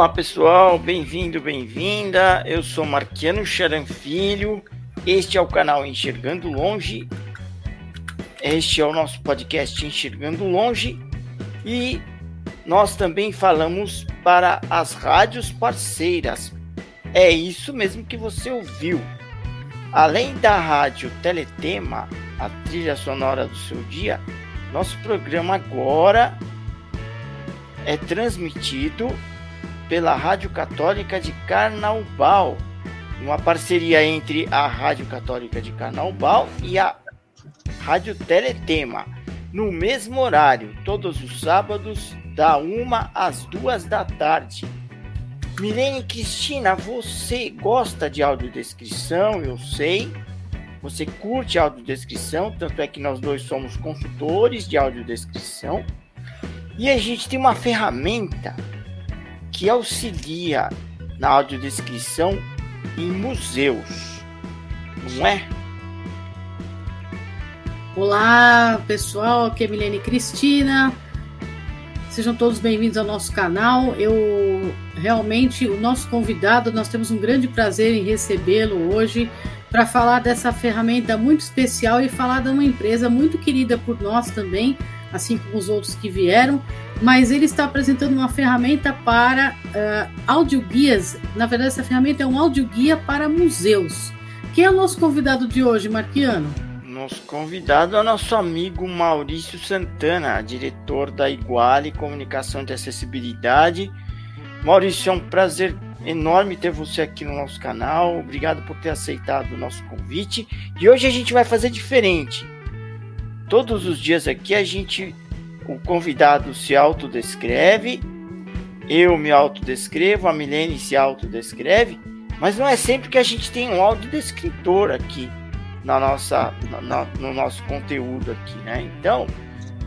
Olá pessoal, bem-vindo, bem-vinda. Eu sou Marquiano Charan Filho. Este é o canal Enxergando Longe. Este é o nosso podcast Enxergando Longe e nós também falamos para as rádios parceiras. É isso mesmo que você ouviu. Além da rádio Teletema, a trilha sonora do seu dia, nosso programa agora é transmitido pela Rádio Católica de Carnaubal, uma parceria entre a Rádio Católica de Carnaubal e a Rádio Teletema, no mesmo horário, todos os sábados, da uma às duas da tarde. Milene Cristina, você gosta de audiodescrição, eu sei. Você curte audiodescrição, tanto é que nós dois somos consultores de audiodescrição. E a gente tem uma ferramenta que auxilia na audiodescrição em museus, não é? Olá, pessoal, aqui é Milene Cristina. Sejam todos bem-vindos ao nosso canal. Eu realmente, o nosso convidado, nós temos um grande prazer em recebê-lo hoje para falar dessa ferramenta muito especial e falar de uma empresa muito querida por nós também, assim como os outros que vieram, mas ele está apresentando uma ferramenta para uh, audioguias. Na verdade, essa ferramenta é um audioguia para museus. Quem é o nosso convidado de hoje, Marquiano? Nosso convidado é o nosso amigo Maurício Santana, diretor da Iguale Comunicação de Acessibilidade. Maurício, é um prazer enorme ter você aqui no nosso canal. Obrigado por ter aceitado o nosso convite. E hoje a gente vai fazer diferente. Todos os dias aqui a gente o convidado se autodescreve, eu me autodescrevo, a Milene se autodescreve, mas não é sempre que a gente tem um audiodescritor aqui na nossa, na, no nosso conteúdo aqui, né? Então,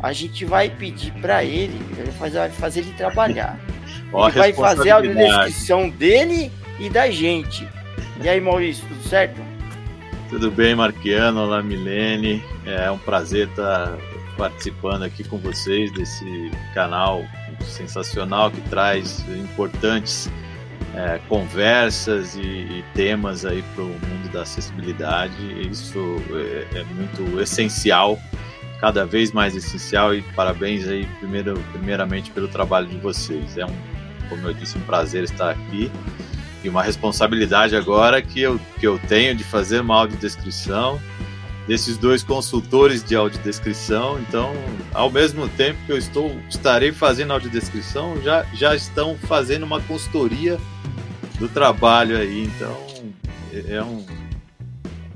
a gente vai pedir para ele, ele fazer, fazer ele trabalhar. Ó, ele vai fazer a audiodescrição dele e da gente. E aí, Maurício, tudo certo? Tudo bem, Marquiano? Olá, Milene. É um prazer estar participando aqui com vocês desse canal sensacional que traz importantes é, conversas e, e, temas aí para o mundo da acessibilidade. Isso é, é, muito essencial, cada vez mais essencial e parabéns aí primeiro, primeiramente pelo trabalho de vocês. É um, como eu disse, um prazer estar aqui e uma responsabilidade agora que eu, que eu tenho de fazer uma audiodescrição desses dois consultores de audiodescrição. Então, ao mesmo tempo que eu estou estarei fazendo audiodescrição, já, já estão fazendo uma consultoria do trabalho aí. Então, é, é um,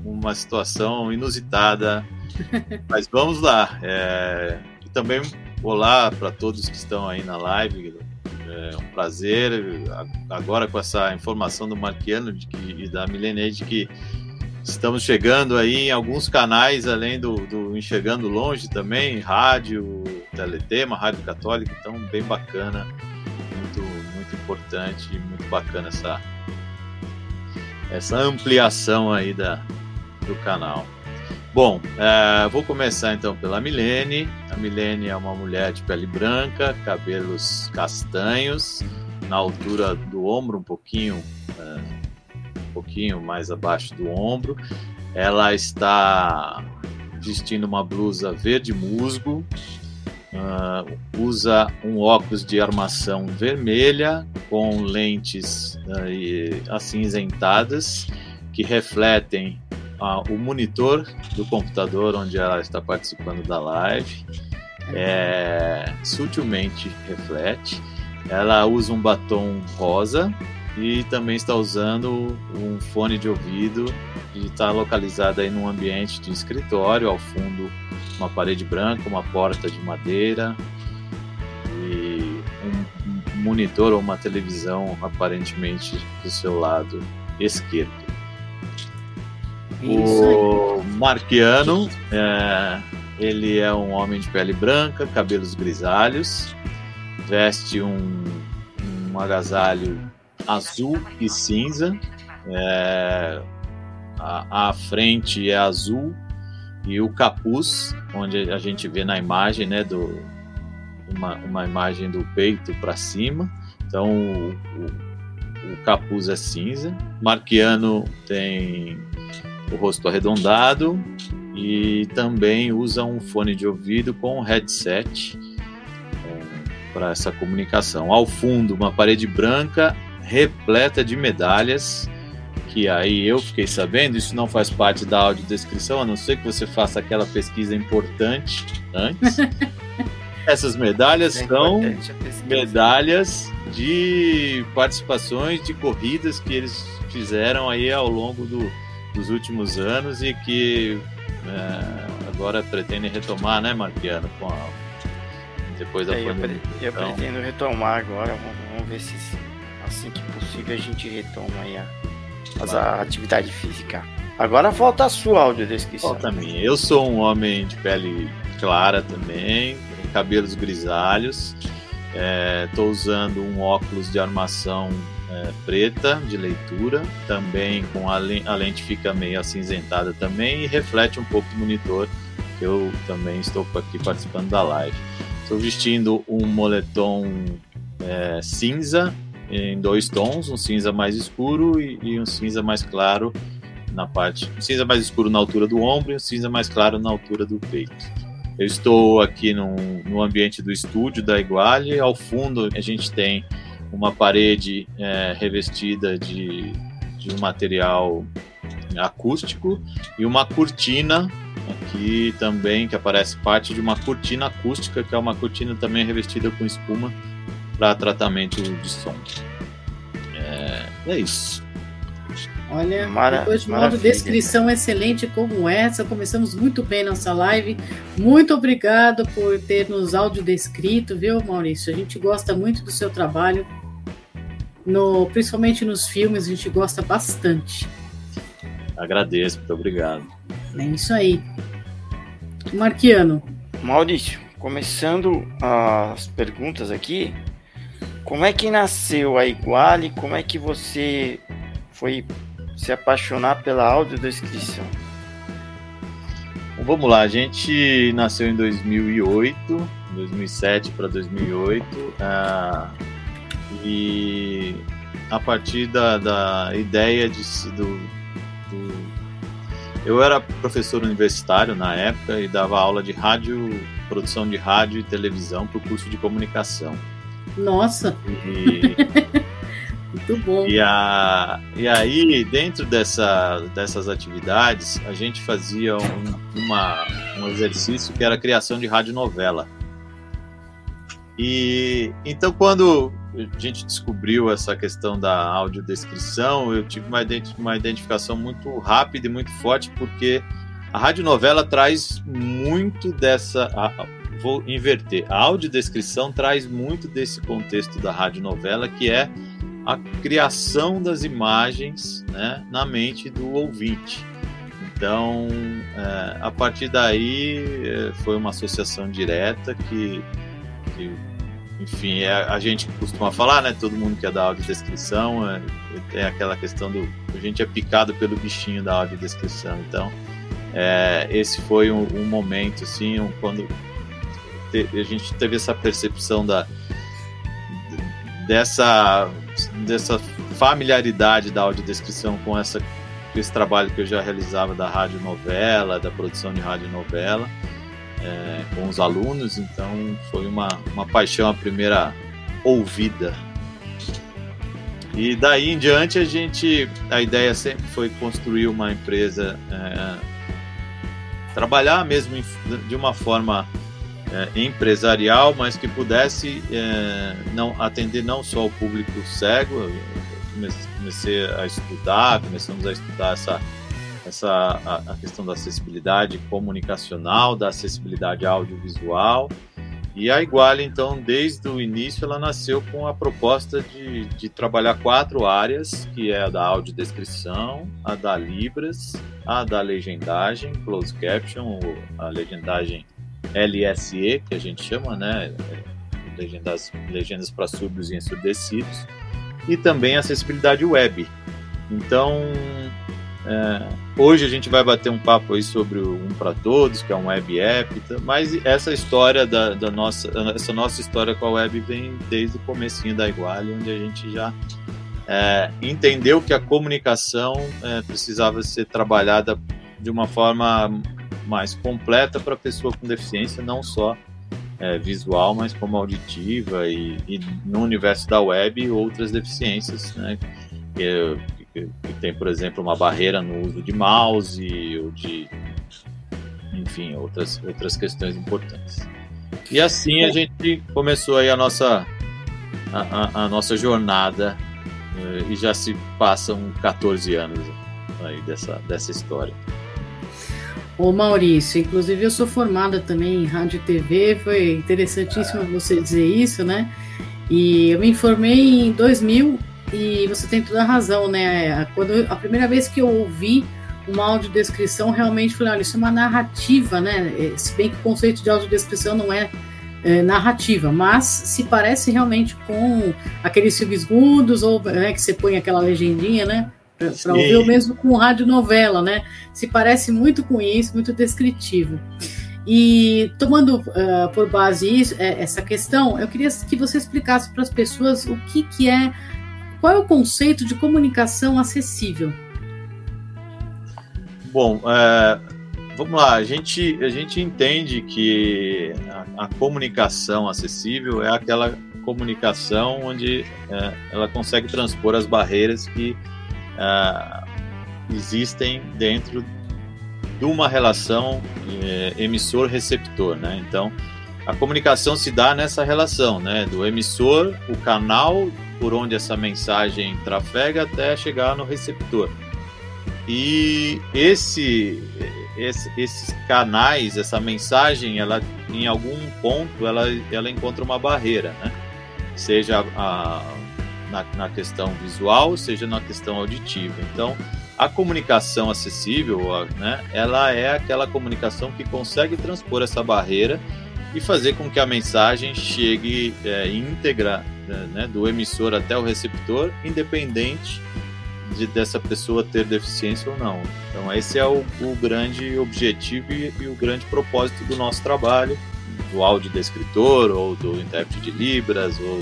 uma situação inusitada. Mas vamos lá. É, e também olá para todos que estão aí na live. É um prazer. Agora com essa informação do Marquiano de que, e da Milene de que Estamos chegando aí em alguns canais, além do, do Enxergando Longe também, rádio, teletema, rádio católica, então bem bacana, muito, muito importante e muito bacana essa, essa ampliação aí da, do canal. Bom, é, vou começar então pela Milene. A Milene é uma mulher de pele branca, cabelos castanhos, na altura do ombro, um pouquinho é, pouquinho mais abaixo do ombro. Ela está vestindo uma blusa verde musgo, uh, usa um óculos de armação vermelha com lentes uh, acinzentadas que refletem uh, o monitor do computador onde ela está participando da live. É, sutilmente reflete. Ela usa um batom rosa e também está usando um fone de ouvido e está localizado aí num ambiente de escritório, ao fundo uma parede branca, uma porta de madeira e um monitor ou uma televisão aparentemente do seu lado esquerdo. O Marquiano, é, ele é um homem de pele branca, cabelos grisalhos, veste um, um agasalho azul e cinza. É, a, a, frente é azul e o capuz, onde a gente vê na imagem, né, do, uma, uma imagem do peito para cima. Então o, o, o, capuz é cinza. Marquiano tem o rosto arredondado e também usa um fone de ouvido com headset é, para essa comunicação. Ao fundo, uma parede branca repleta de medalhas, que aí eu fiquei sabendo, isso não faz parte da audiodescrição, a não ser que você faça aquela pesquisa importante antes. Essas medalhas é são medalhas de participações de corridas que eles fizeram aí ao longo do, dos últimos anos e que é, agora pretendem retomar, né, Marquiano, com a, depois da é, pandemia. Eu, pre eu pretendo retomar agora, vamos, vamos ver se assim que possível a gente retoma aí a, a atividade física. Agora falta a sua audiodescrição. Falta a minha. Eu sou um homem de pele clara também, cabelos grisalhos. Estou é, usando um óculos de armação é, preta de leitura, também com a, a lente fica meio acinzentada também e reflete um pouco do monitor, que eu também estou aqui participando da live. Estou vestindo um moletom é, cinza em dois tons, um cinza mais escuro e, e, um cinza mais claro na parte, um cinza mais escuro na altura do ombro e um cinza mais claro na altura do peito. Eu estou aqui no, no ambiente do estúdio da Iguale, ao fundo a gente tem uma parede é, revestida de, de um material acústico e uma cortina aqui também que aparece parte de uma cortina acústica que é uma cortina também revestida com espuma para tratamento de som. É, é isso. Olha, Mara, depois de uma descrição excelente como essa, começamos muito bem nossa live. Muito obrigado por ter nos áudio descrito, viu, Maurício? A gente gosta muito do seu trabalho, no, principalmente nos filmes, a gente gosta bastante. Agradeço, muito obrigado. É isso aí. Marquiano. Maurício, começando as perguntas aqui, como é que nasceu a Iguale? Como é que você foi se apaixonar pela audiodescrição? Bom, vamos lá, a gente nasceu em 2008, 2007 para 2008, uh, e a partir da, da ideia de, do, do, Eu era professor universitário na época e dava aula de rádio, produção de rádio e televisão para o curso de comunicação. Nossa! E, Muito bom. E, a, e aí, dentro dessa, dessas atividades, a gente fazia um, uma, um exercício que era a criação de radionovela. E então, quando a gente descobriu essa questão da audiodescrição, eu tive uma, uma identificação muito rápida e muito forte, porque a radionovela traz muito dessa vou inverter. A audiodescrição traz muito desse contexto da radionovela, que é a criação das imagens né, na mente do ouvinte. Então, é, a partir daí, é, foi uma associação direta que, que enfim, é, a gente costuma falar, né? Todo mundo que é da audiodescrição, é, é aquela questão do. A gente é picado pelo bichinho da audiodescrição. Então, é, esse foi um, um momento, assim, um, quando a gente teve essa percepção da dessa dessa familiaridade da audiodescrição com essa com esse trabalho que eu já realizava da rádio novela, da produção de rádio novela é, com os alunos, então foi uma, uma paixão a primeira ouvida. E daí em diante a gente, a ideia sempre foi construir uma empresa, é, trabalhar mesmo de uma forma é, empresarial, mas que pudesse é, não atender não só o público cego, comecei a estudar, começamos a estudar essa, essa a, a questão da acessibilidade comunicacional, da acessibilidade audiovisual. E a Iguale, então, desde o início, ela nasceu com a proposta de, de trabalhar quatro áreas, que é a da audiodescrição, a da Libras, a da legendagem, closed caption, a legendagem LSE, que a gente chama, né? Legendas, legendas para surdos e ensurdecidos, e também acessibilidade web. Então, é, hoje a gente vai bater um papo aí sobre o Um para Todos, que é um web app, mas essa história da, da, nossa, essa nossa história com a web vem desde o comecinho da Iguale, onde a gente já é, entendeu que a comunicação é, precisava ser trabalhada de uma forma mais completa para a pessoa com deficiência, não só é, visual, mas como auditiva e, e, no universo da web outras deficiências, né? Que, que, que, tem, por exemplo, uma barreira no uso de mouse ou de, enfim, outras outras questões importantes. E assim a gente começou aí a nossa a, a, a nossa jornada eh, e já se passam 14 anos aí dessa dessa história. Ô Maurício, inclusive eu sou formada também em rádio e TV, foi interessantíssimo você dizer isso, né? E eu me informei em 2000 e você tem toda a razão, né? Quando eu, a primeira vez que eu ouvi uma audiodescrição, realmente falei, olha, isso é uma narrativa, né? É, se bem que o conceito de audiodescrição não é, é narrativa, mas se parece realmente com aqueles filmes mudos ou né, que você põe aquela legendinha, né? Para ouvir o mesmo com rádio novela, né? Se parece muito com isso, muito descritivo. E tomando uh, por base isso, é, essa questão, eu queria que você explicasse para as pessoas o que, que é, qual é o conceito de comunicação acessível. Bom, é, vamos lá, a gente, a gente entende que a, a comunicação acessível é aquela comunicação onde é, ela consegue transpor as barreiras que uh, existem dentro de uma relação eh, emissor-receptor, né? Então, a comunicação se dá nessa relação, né? Do emissor, o canal por onde essa mensagem trafega até chegar no receptor. E esse, esse, esses canais, essa mensagem, ela em algum ponto ela, ela encontra uma barreira, né? Seja a, na, na questão visual, seja na questão auditiva. Então, a comunicação acessível, né, ela é aquela comunicação que consegue transpor essa barreira e fazer com que a mensagem chegue é, íntegra né, do emissor até o receptor, independente de dessa pessoa ter deficiência ou não. Então esse é o, o grande objetivo e, e, o grande propósito do nosso trabalho, do audiodescritor ou do intérprete de Libras ou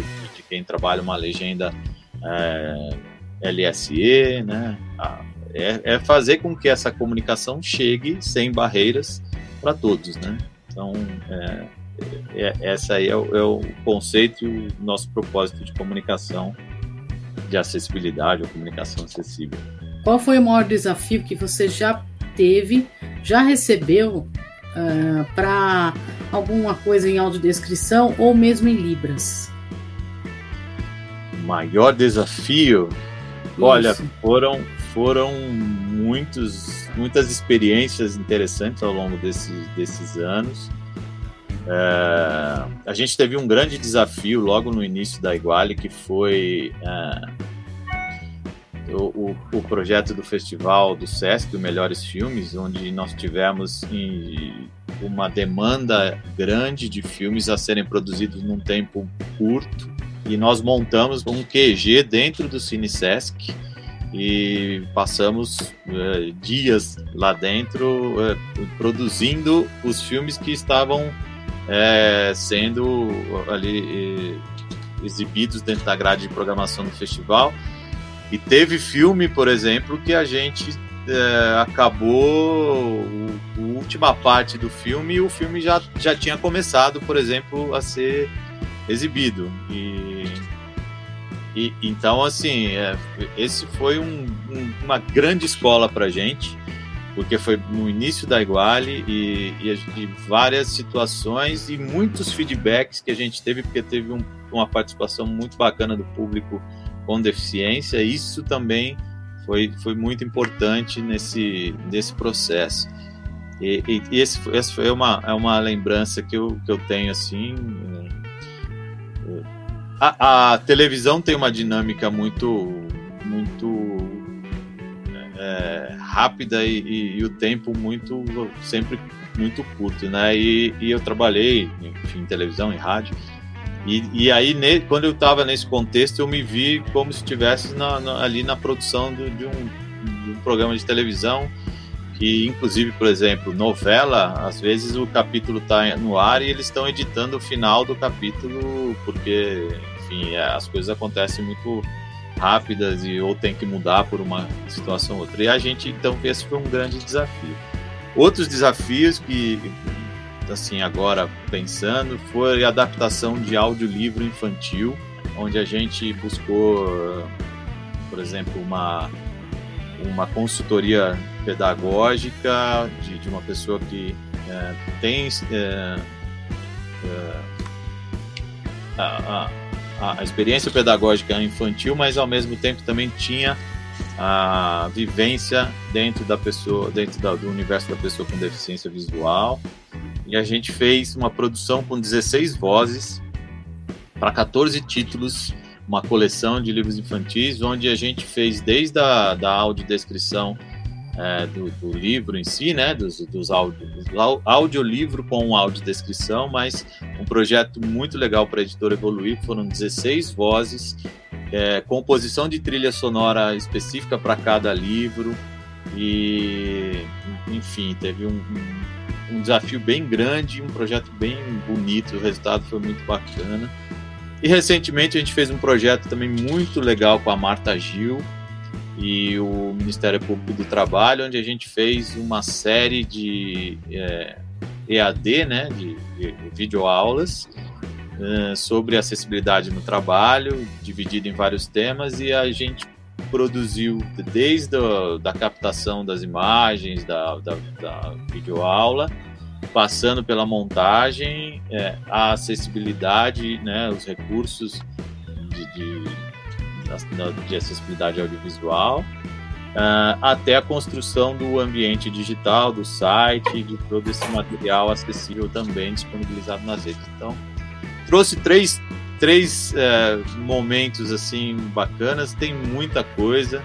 quem trabalha uma legenda é, LSE, né? É, é, fazer com que essa comunicação chegue sem barreiras para todos, né? Então, é, é, essa aí é o, é o, conceito e o nosso propósito de comunicação, de acessibilidade ou comunicação acessível. Qual foi o maior desafio que você já teve, já recebeu uh, é, para alguma coisa em audiodescrição ou mesmo em Libras? Maior desafio, Isso. olha, foram foram muitos, muitas experiências interessantes ao longo desses, desses anos. É, a gente teve um grande desafio logo no início da Iguale, que foi é, o, o, o, projeto do festival do Sesc, o Melhores Filmes, onde nós tivemos em, uma demanda grande de filmes a serem produzidos num tempo curto e nós montamos um QG dentro do Cine Sesc e passamos uh, dias lá dentro uh, produzindo os filmes que estavam uh, sendo ali exibidos dentro da grade de programação do festival. E teve filme, por exemplo, que a gente acabou a última parte do filme e o filme já, já tinha começado, por exemplo, a ser exibido. E, e então, assim, é, esse foi um, um, uma grande escola para gente, porque foi no início da Iguale e, e, e, várias situações e muitos feedbacks que a gente teve, porque teve um, uma participação muito bacana do público com deficiência. Isso também foi, foi muito importante nesse, nesse processo. E, e, e esse, esse foi uma, é uma lembrança que eu, que eu tenho assim. A, a televisão tem uma dinâmica muito, muito é, rápida e, e, e, o tempo muito sempre muito curto, né? E, e eu trabalhei enfim, em televisão, em rádio. E, e aí, ne, quando eu estava nesse contexto, eu me vi como se estivesse na, na, ali na produção do, de, um, de um programa de televisão que inclusive, por exemplo, novela, às vezes o capítulo está no ar e eles estão editando o final do capítulo porque, enfim, é, as coisas acontecem muito rápidas e ou tem que mudar por uma situação ou outra. E a gente, então, esse foi um grande desafio. Outros desafios que, assim, agora pensando, foi a adaptação de audiolivro infantil, onde a gente buscou, por exemplo, uma, uma consultoria pedagógica de, de uma pessoa que é, tem é, é, a, a, a, experiência pedagógica infantil, mas ao mesmo tempo também tinha a vivência dentro da pessoa, dentro da, do universo da pessoa com deficiência visual. E a gente fez uma produção com 16 vozes para 14 títulos, uma coleção de livros infantis, onde a gente fez desde a da audiodescrição é, do, do, livro em si, né, dos, dos áudios, audiolivro com audiodescrição, mas um projeto muito legal para a editora evoluir, foram 16 vozes, é, composição de trilha sonora específica para cada livro, e enfim, teve um, um, um desafio bem grande, um projeto bem bonito, o resultado foi muito bacana. E recentemente a gente fez um projeto também muito legal com a Marta Gil, e o Ministério Público do Trabalho, onde a gente fez uma série de é, EAD, né, de, de videoaulas é, sobre acessibilidade no trabalho, dividido em vários temas, e a gente produziu desde a da captação das imagens, da, da, da videoaula, passando pela montagem, é, a acessibilidade, né, os recursos de, de de acessibilidade audiovisual, uh, até a construção do ambiente digital, do site, de todo esse material acessível também disponibilizado nas redes. Então, trouxe três, três uh, momentos assim bacanas, tem muita coisa.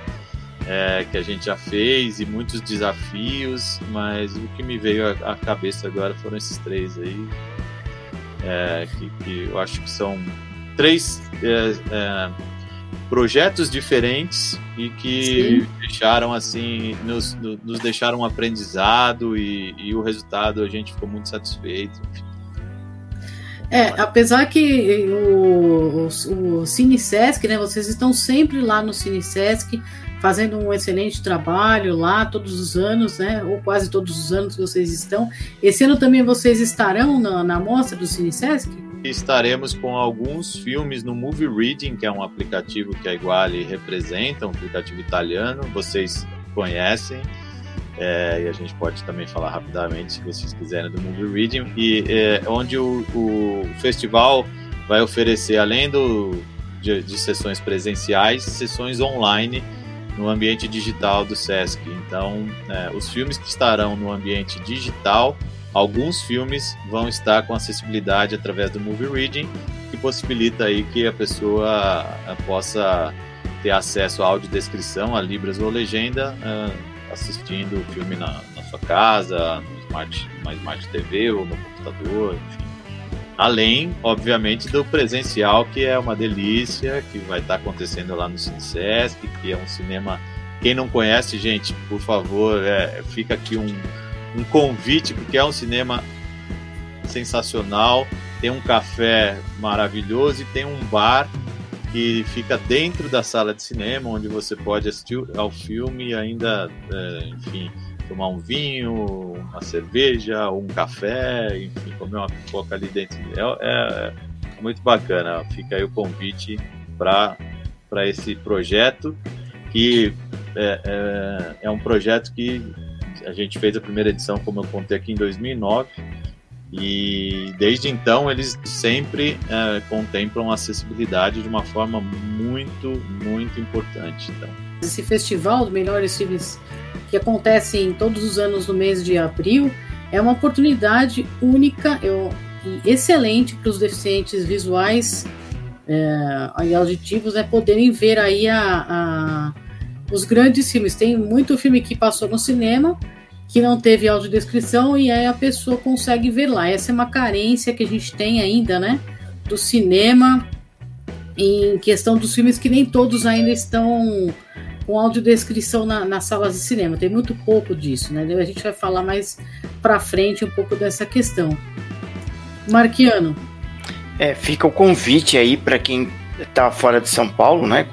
É, que a gente já fez e muitos desafios, mas o que me veio à cabeça agora foram esses três aí, é, que, que, eu acho que são três é, é projetos diferentes e que Sim. deixaram assim nos, nos deixaram um aprendizado e, e, o resultado a gente ficou muito satisfeito. É, apesar que o, o, o Cine Sesc, né, vocês estão sempre lá no Cine Sesc fazendo um excelente trabalho lá todos os anos, né, ou quase todos os anos que vocês estão. Esse ano também vocês estarão na, na mostra do Cine Sesc? estaremos com alguns filmes no Movie Reading, que é um aplicativo que a Iguale representa, um aplicativo italiano, vocês conhecem. É, e a gente pode também falar rapidamente, se vocês quiserem, do Movie Reading, e é, onde o, o, festival vai oferecer, além do, de, de sessões presenciais, sessões online no ambiente digital do Sesc. Então, é, os filmes que estarão no ambiente digital Alguns filmes vão estar com acessibilidade através do Movie Reading, que possibilita aí que a pessoa eh, possa ter acesso à audiodescrição, a libras ou legenda, uh, assistindo o filme na, na, sua casa, no smart, na Smart TV ou no computador, enfim. Além, obviamente, do presencial, que é uma delícia, que vai estar acontecendo lá no Cinesesc, que é um cinema. Quem não conhece, gente, por favor, é, fica aqui um, um convite, porque é um cinema sensacional, tem um café maravilhoso e tem um bar que fica dentro da sala de cinema, onde você pode assistir ao filme e ainda, é, enfim, tomar um vinho, uma cerveja, um café, enfim, comer uma pipoca ali dentro. É, é, é muito bacana. Fica aí o convite para esse projeto, que é, é, é um projeto que a gente fez a primeira edição, como eu contei aqui, em 2009. E desde então eles sempre é, contemplam a acessibilidade de uma forma muito, muito importante. Então. Esse festival dos melhores filmes que acontece todos os anos no mês de abril é uma oportunidade única eu, e excelente para os deficientes visuais é, e auditivos né, poderem ver aí a, a, os grandes filmes. Tem muito filme que passou no cinema que não teve audiodescrição e aí a pessoa consegue ver lá. Essa é uma carência que a gente tem ainda, né? Do cinema, em questão dos filmes que nem todos ainda estão com audiodescrição na, nas salas de cinema. Tem muito pouco disso, né? A gente vai falar mais para frente um pouco dessa questão. Marquiano. É, fica o convite aí para quem está fora de São Paulo, né?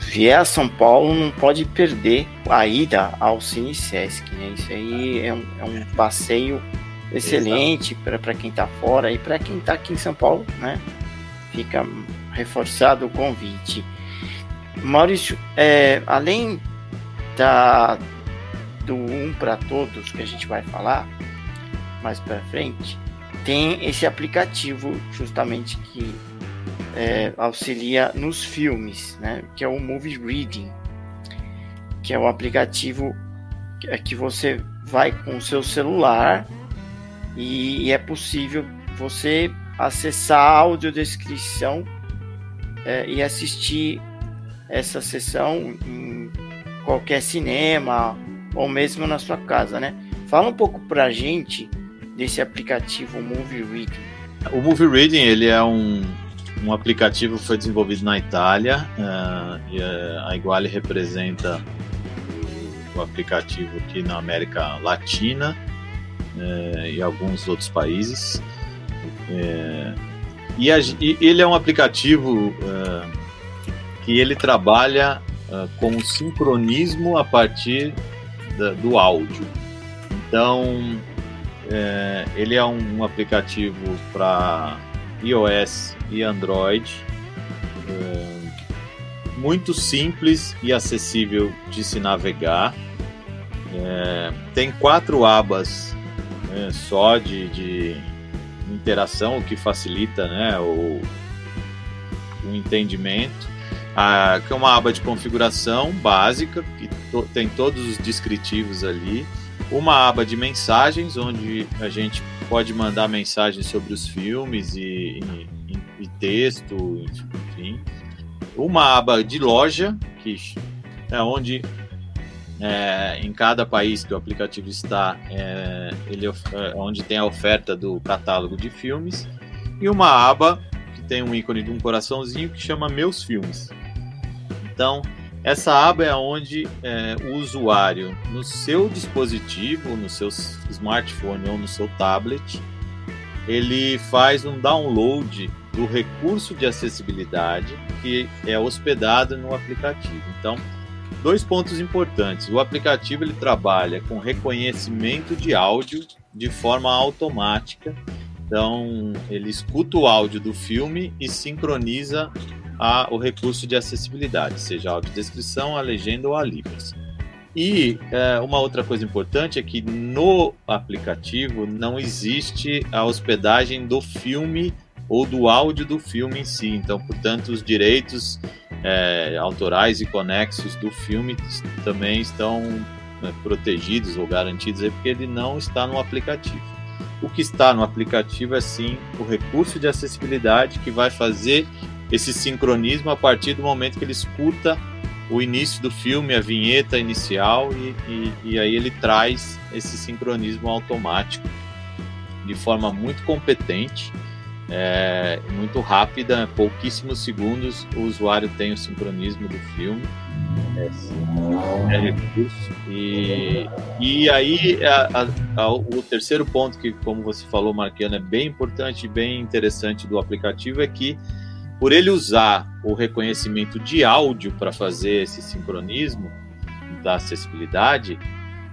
Vier a São Paulo, não pode perder a ida ao Cine Sesc, né? Isso aí é um, é um passeio excelente para quem está fora e para quem está aqui em São Paulo, né? Fica reforçado o convite. Maurício, é, além da do um para todos que a gente vai falar mais para frente, tem esse aplicativo justamente que é, auxilia nos filmes, né? Que é o Movie Reading, que é um aplicativo que é você vai com o seu celular e, e é possível você acessar a audiodescrição é, e assistir essa sessão em qualquer cinema ou mesmo na sua casa, né? Fala um pouco pra gente desse aplicativo Movie Reading. O Movie Reading ele é um, um aplicativo que foi desenvolvido na Itália uh, uh, a Iguale representa o aplicativo aqui na América Latina uh, e alguns outros países. E, a, e, ele é um aplicativo que ele trabalha com o sincronismo a partir da, do áudio. Então, ele é um, um aplicativo para iOS e Android. É, muito simples e acessível de se navegar. É, tem quatro abas né, só de, de, interação, o que facilita né, o, o entendimento. Que é uma aba de configuração básica, que to, tem todos os descritivos ali. Uma aba de mensagens, onde a gente pode mandar mensagens sobre os filmes e, e, e texto, enfim. Uma aba de loja, que é onde é, em cada país que o aplicativo está, é, ele, é onde tem a oferta do catálogo de filmes. E uma aba que tem um ícone de um coraçãozinho que chama Meus Filmes. Então, essa aba é onde é, o usuário, no seu dispositivo, no seu smartphone ou no seu tablet, ele faz um download do recurso de acessibilidade que é hospedado no aplicativo. Então, dois pontos importantes. O aplicativo ele trabalha com reconhecimento de áudio de forma automática. Então, ele escuta o áudio do filme e sincroniza a, o recurso de acessibilidade, seja a audiodescrição, a legenda ou a Libras. E é, uma outra coisa importante é que no aplicativo não existe a hospedagem do filme ou do áudio do filme em si. Então, portanto, os direitos é, autorais e conexos do filme também estão né, protegidos ou garantidos porque ele não está no aplicativo. O que está no aplicativo é sim o recurso de acessibilidade que vai fazer esse sincronismo a partir do momento que ele escuta o início do filme, a vinheta inicial, e, e, e aí ele traz esse sincronismo automático de forma muito competente, é, muito rápida, pouquíssimos segundos o usuário tem o sincronismo do filme. É, é recurso. E, e aí a, a, a, o terceiro ponto que, como você falou, Marquiano, é bem importante bem interessante do aplicativo é que por ele usar o reconhecimento de áudio para fazer esse sincronismo da acessibilidade,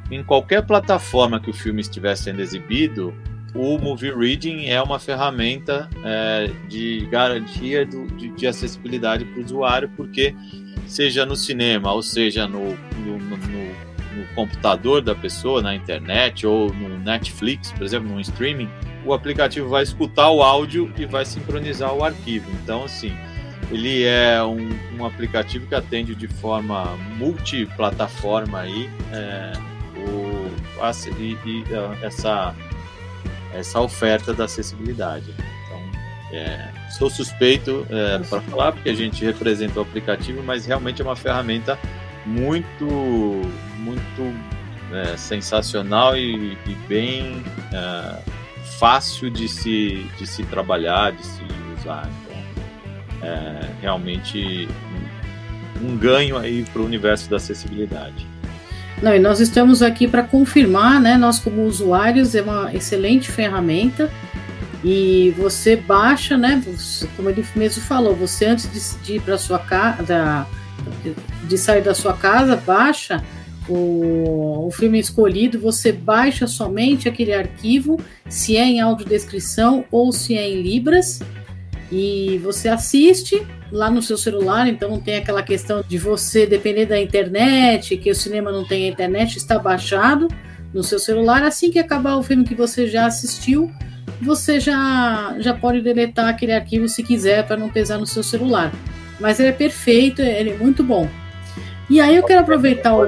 em qualquer plataforma que o filme estiver sendo exibido, o Movie Reading é uma ferramenta é, de garantia do, de, de, acessibilidade para o usuário, porque seja no cinema, ou seja no, no, no, no, computador da pessoa, na internet, ou no Netflix, por exemplo, no streaming, o aplicativo vai escutar o áudio e vai sincronizar o arquivo. Então, assim, ele é um, um aplicativo que atende de forma multiplataforma aí, é, o, a, e, e, essa, essa oferta da acessibilidade. Então, é, sou suspeito é, para falar, porque a gente representa o aplicativo, mas realmente é uma ferramenta muito, muito é, sensacional e, e bem é, fácil de se, de se trabalhar, de se usar. Então, é realmente um, um ganho aí para o universo da acessibilidade. Não, e nós estamos aqui para confirmar, né? Nós como usuários é uma excelente ferramenta e você baixa, né? Como ele mesmo falou, você antes de, de ir para sua casa, de sair da sua casa, baixa o, o filme escolhido, você baixa somente aquele arquivo, se é em audiodescrição ou se é em Libras, e você assiste lá no seu celular, então não tem aquela questão de você depender da internet, que o cinema não tem a internet, está baixado no seu celular. Assim que acabar o filme que você já assistiu, você já, já pode deletar aquele arquivo se quiser para não pesar no seu celular. Mas ele é perfeito, ele é muito bom. E aí eu quero aproveitar o.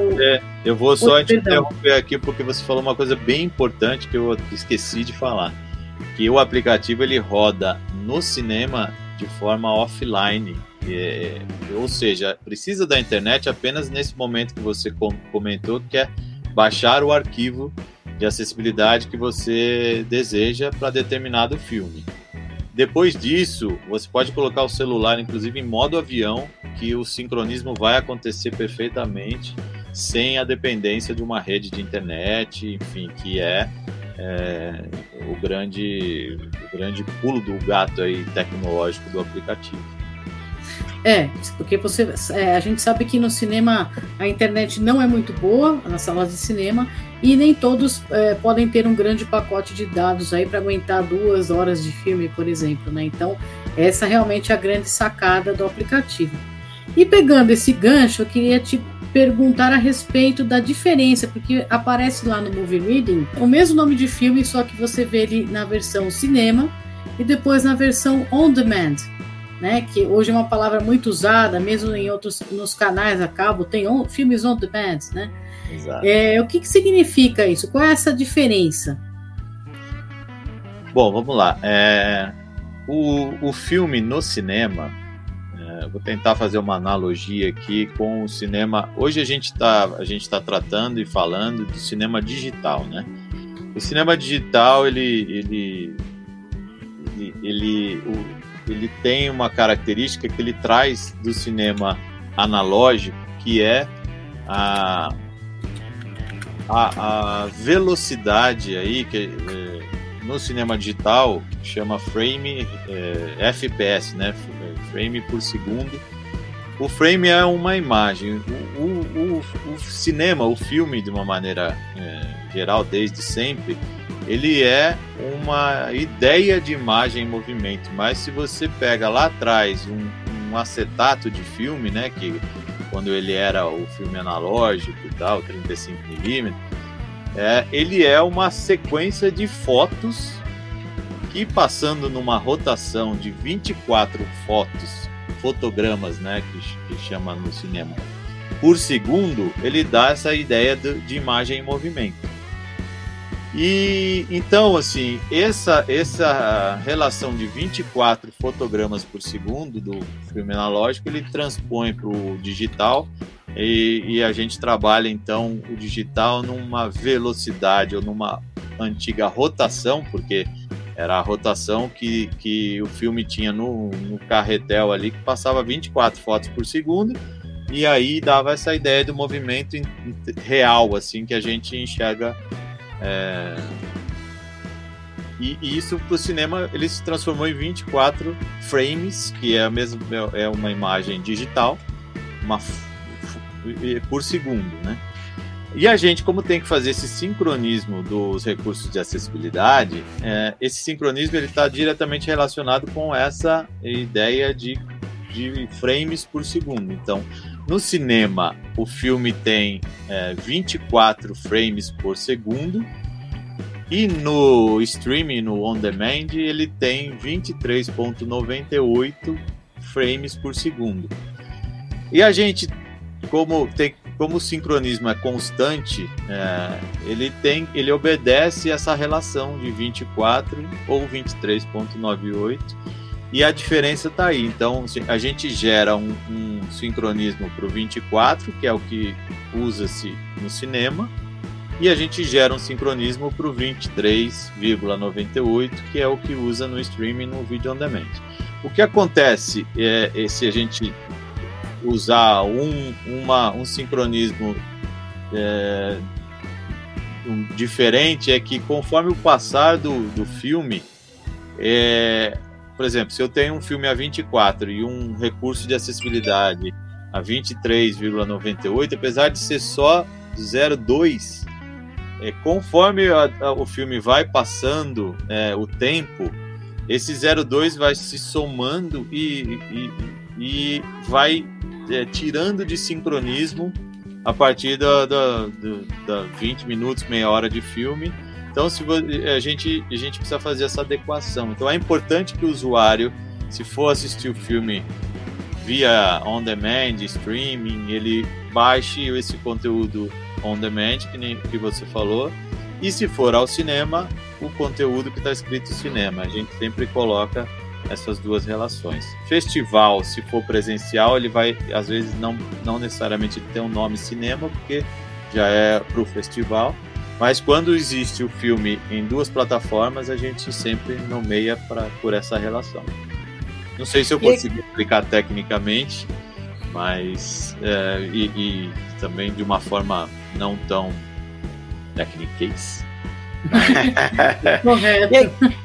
Eu vou só te interromper aqui porque você falou uma coisa bem importante que eu esqueci de falar. Que o aplicativo ele roda no cinema de forma offline. É, ou seja, precisa da internet apenas nesse momento que você comentou, que é baixar o arquivo de acessibilidade que você deseja para determinado filme. Depois disso, você pode colocar o celular, inclusive, em modo avião, que o sincronismo vai acontecer perfeitamente, sem a dependência de uma rede de internet, enfim, que é, é o, grande, o grande pulo do gato aí tecnológico do aplicativo. É, porque você, é, a gente sabe que no cinema a internet não é muito boa, nas salas de cinema, e nem todos é, podem ter um grande pacote de dados aí para aguentar duas horas de filme, por exemplo, né? Então, essa realmente é a grande sacada do aplicativo. E pegando esse gancho, eu queria te perguntar a respeito da diferença, porque aparece lá no Movie Reading o mesmo nome de filme, só que você vê ele na versão cinema e depois na versão on demand né? Que hoje é uma palavra muito usada, mesmo em outros nos canais a cabo, tem on, filmes on demand, né? Exato. É, o que, que significa isso? Qual é essa diferença? Bom, vamos lá. É, o, o filme no cinema, é, vou tentar fazer uma analogia aqui com o cinema. Hoje a gente está está tratando e falando do cinema digital, né? O cinema digital ele ele ele, ele o, ele tem uma característica que ele traz do cinema analógico, que é a, a, a velocidade aí que é, no cinema digital chama frame é, FPS, né? Frame por segundo. O frame é uma imagem. O, o, o, o cinema, o filme, de uma maneira é, geral, desde sempre, ele é uma ideia de imagem em movimento, mas se você pega lá atrás um, um acetato de filme, né, que quando ele era o filme analógico e tal, 35mm, é, ele é uma sequência de fotos que passando numa rotação de 24 fotos, fotogramas, né, que, que chama no cinema, por segundo, ele dá essa ideia de, de imagem em movimento. E então, assim, essa, essa relação de 24 fotogramas por segundo do filme analógico ele transpõe para o digital. E, e, a gente trabalha então o digital numa velocidade ou numa antiga rotação, porque era a rotação que, que o filme tinha no, no carretel ali, que passava 24 fotos por segundo, e aí dava essa ideia do movimento real, assim, que a gente enxerga é... E, e, isso para o cinema ele se transformou em 24 frames, que é, a mesma, é uma imagem digital, uma, por segundo, né? E a gente, como tem que fazer esse sincronismo dos recursos de acessibilidade, é, esse sincronismo ele está diretamente relacionado com essa ideia de, de frames por segundo. Então, no cinema, o filme tem é, 24 frames por segundo E no streaming, no on demand, ele tem 23.98 frames por segundo. E a gente, como tem como o sincronismo é constante, é, ele tem, ele obedece essa relação de 24 ou 23.98 e a diferença está aí. Então a gente gera um, um sincronismo para o 24, que é o que usa-se no cinema, e a gente gera um sincronismo para o 23,98, que é o que usa no streaming no video on demand. O que acontece é, é se a gente usar um, uma, um sincronismo é, um, diferente é que conforme o passar do, do filme, é, por exemplo, se eu tenho um filme a 24 e um recurso de acessibilidade a 23,98, apesar de ser só 0,2, é, conforme a, a, o filme vai passando é, o tempo, esse 0,2 vai se somando e, e, e vai é, tirando de sincronismo a partir da, da, da, da 20 minutos, meia hora de filme. Então, se a gente, a gente precisa fazer essa adequação. Então, é importante que o usuário, se for assistir o filme via on demand, streaming, ele baixe esse conteúdo on demand, que, nem, que você falou. E se for ao cinema, o conteúdo que está escrito cinema. A gente sempre coloca essas duas relações. Festival, se for presencial, ele vai, às vezes, não, não necessariamente ter um nome cinema, porque já é para o festival. Mas quando existe o filme em duas plataformas, a gente sempre nomeia pra, por essa relação. Não sei se eu consegui explicar tecnicamente, mas é, e, e, também de uma forma não tão técnica.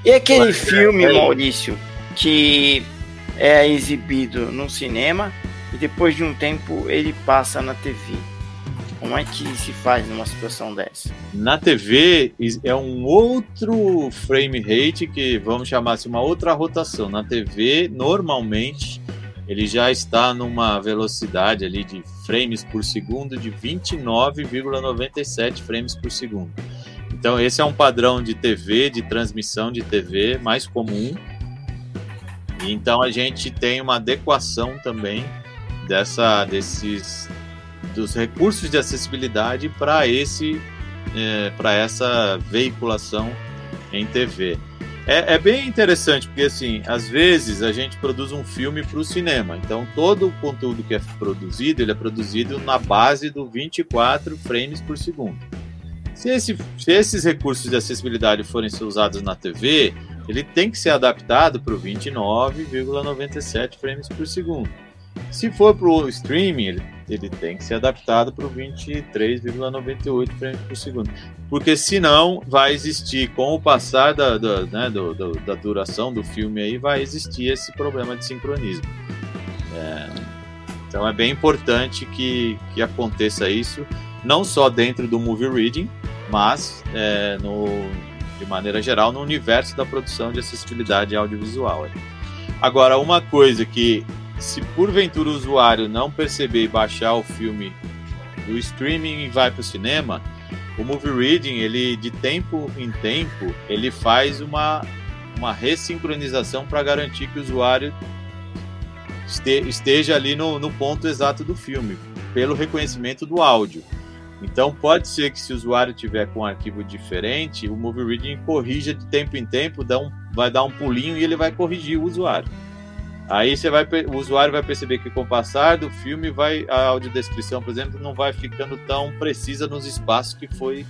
e, e aquele filme, Maurício, que é exibido no cinema e depois de um tempo ele passa na TV. Como é que se faz numa situação dessa? Na TV é um outro frame rate que vamos chamar assim uma outra rotação. Na TV normalmente ele já está numa velocidade ali de frames por segundo de 29,97 frames por segundo. Então esse é um padrão de TV, de transmissão de TV mais comum então a gente tem uma adequação também dessa, desses dos recursos de acessibilidade para esse é, para essa veiculação em TV. É, é, bem interessante porque assim, às vezes a gente produz um filme para o cinema, então todo o conteúdo que é produzido ele é produzido na base do 24 frames por segundo. Se, esse, se esses recursos de acessibilidade forem usados na TV, ele tem que ser adaptado para o 29,97 frames por segundo. Se for para o streaming, ele, ele tem que ser adaptado para o 23,98 frames por segundo. Porque senão vai existir, com o passar da, da, né, do, do, da duração do filme aí, vai existir esse problema de sincronismo. É, então é bem importante que, que aconteça isso, não só dentro do movie reading, mas é, no, de maneira geral, no universo da produção de acessibilidade audiovisual. Agora, uma coisa que, se porventura o usuário não perceber e baixar o filme do streaming e vai para o cinema, o Movie Reading, ele de tempo em tempo, ele faz uma, uma ressincronização para garantir que o usuário esteja ali no, no ponto exato do filme, pelo reconhecimento do áudio. Então pode ser que se o usuário tiver com um arquivo diferente, o Movie Reading corrija de tempo em tempo, dá um, vai dar um pulinho e ele vai corrigir o usuário. Aí você vai, o usuário vai perceber que com o passar do filme, vai a audiodescrição, por exemplo, não vai ficando tão precisa nos espaços que foi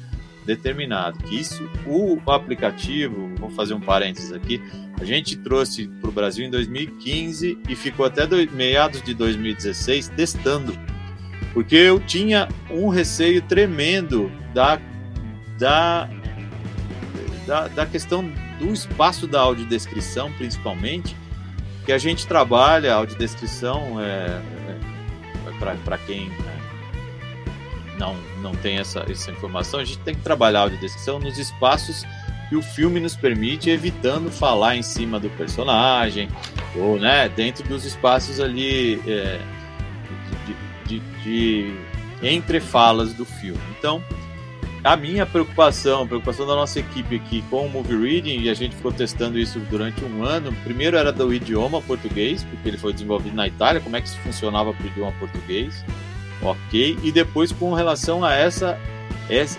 determinado. Que isso, o aplicativo, vou fazer um parênteses aqui, a gente trouxe para o Brasil em 2015 e ficou até do, meados de 2016 testando porque eu tinha um receio tremendo da, da, da, da questão do espaço da audiodescrição, principalmente, que a gente trabalha a audiodescrição é, é, para quem né, não, não tem essa, essa informação, a gente tem que trabalhar a audiodescrição nos espaços que o filme nos permite, evitando falar em cima do personagem, ou né, dentro dos espaços ali é, de, de, de entre falas do filme. Então, a minha preocupação, a preocupação da nossa equipe aqui com o Movie Reading, e a gente ficou testando isso durante um ano, primeiro era do idioma português, porque ele foi desenvolvido na Itália, como é que isso funcionava para o idioma português, ok, e depois com relação a essa,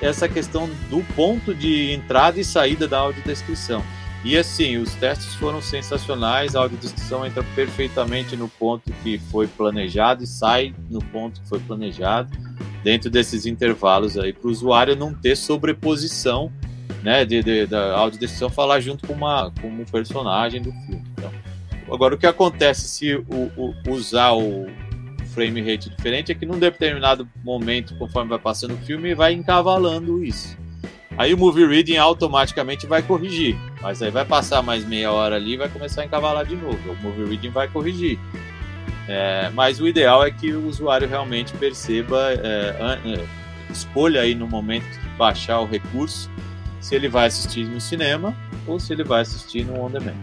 essa questão do ponto de entrada e saída da audiodescrição. E assim, os testes foram sensacionais, a audiodescrição entra perfeitamente no ponto que foi planejado e sai no ponto que foi planejado dentro desses intervalos aí para o usuário não ter sobreposição, né, de, de da audiodescrição falar junto com uma com um personagem do filme. Então, agora o que acontece se o, o, usar o frame rate diferente é que num determinado momento, conforme vai passando o filme, vai encavalando isso. Aí o movie reading automaticamente vai corrigir, mas aí vai passar mais meia hora ali vai começar a encavalar de novo. O movie reading vai corrigir. É, mas o ideal é que o usuário realmente perceba, é, é, escolha aí no momento de baixar o recurso, se ele vai assistir no cinema ou se ele vai assistir no on demand.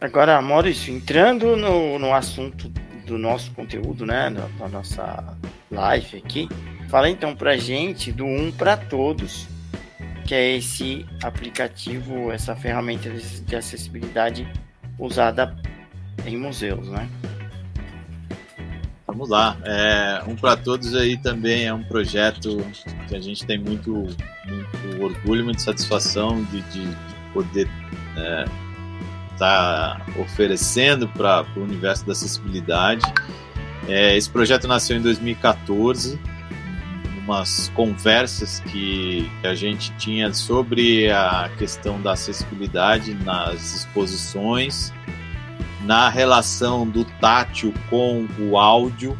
Agora, Maurício, entrando no, no assunto do nosso conteúdo, né, da nossa live aqui, fala então pra gente do Um para Todos, que é esse aplicativo, essa ferramenta de acessibilidade usada em museus, né? Vamos lá. É, um para todos aí também é um projeto que a gente tem muito, muito orgulho, muita satisfação de, de, de poder estar é, tá oferecendo para o universo da acessibilidade. É, esse projeto nasceu em 2014, umas conversas que a gente tinha sobre a questão da acessibilidade nas exposições na relação do tátil com o áudio,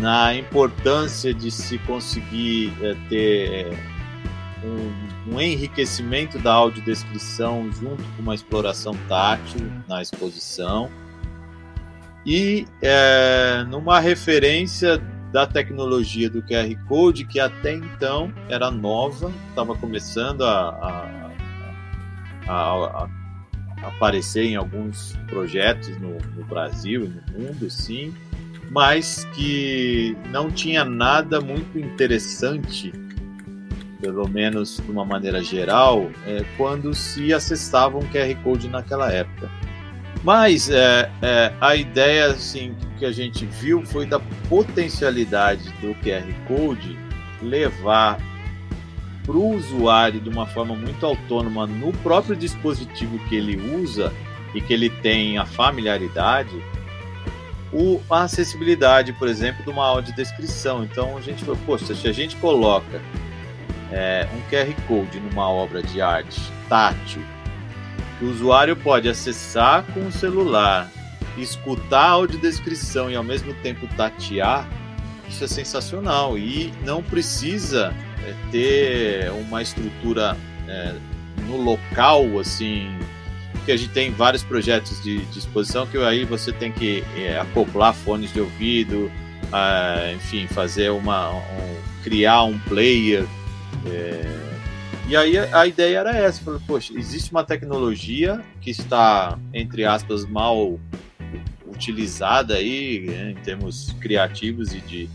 na importância de se conseguir é, ter um, um, enriquecimento da audiodescrição junto com uma exploração tátil na exposição e é, numa referência da tecnologia do QR Code que até então era nova, estava começando a, a, a, a aparecer em alguns projetos no, no Brasil e no mundo, sim, mas que não tinha nada muito interessante, pelo menos de uma maneira geral, é, quando se acessava um QR Code naquela época. Mas é, é, a ideia assim, que a gente viu foi da potencialidade do QR Code levar para o usuário de uma forma muito autônoma no próprio dispositivo que ele usa e que ele tem a familiaridade, o, a acessibilidade, por exemplo, de uma audiodescrição. Então a gente falou, poxa, se a gente coloca é, um QR Code numa obra de arte tátil, que o usuário pode acessar com o celular, escutar a audiodescrição e ao mesmo tempo tatear, isso é sensacional. E não precisa é, ter uma estrutura é, no local, assim, que a gente tem vários projetos de, de exposição que aí você tem que é, acoplar fones de ouvido, ah, enfim, fazer uma, um, criar um player. É, e aí a, ideia era essa, falei, poxa, existe uma tecnologia que está, entre aspas, mal utilizada aí, né, em termos criativos e de,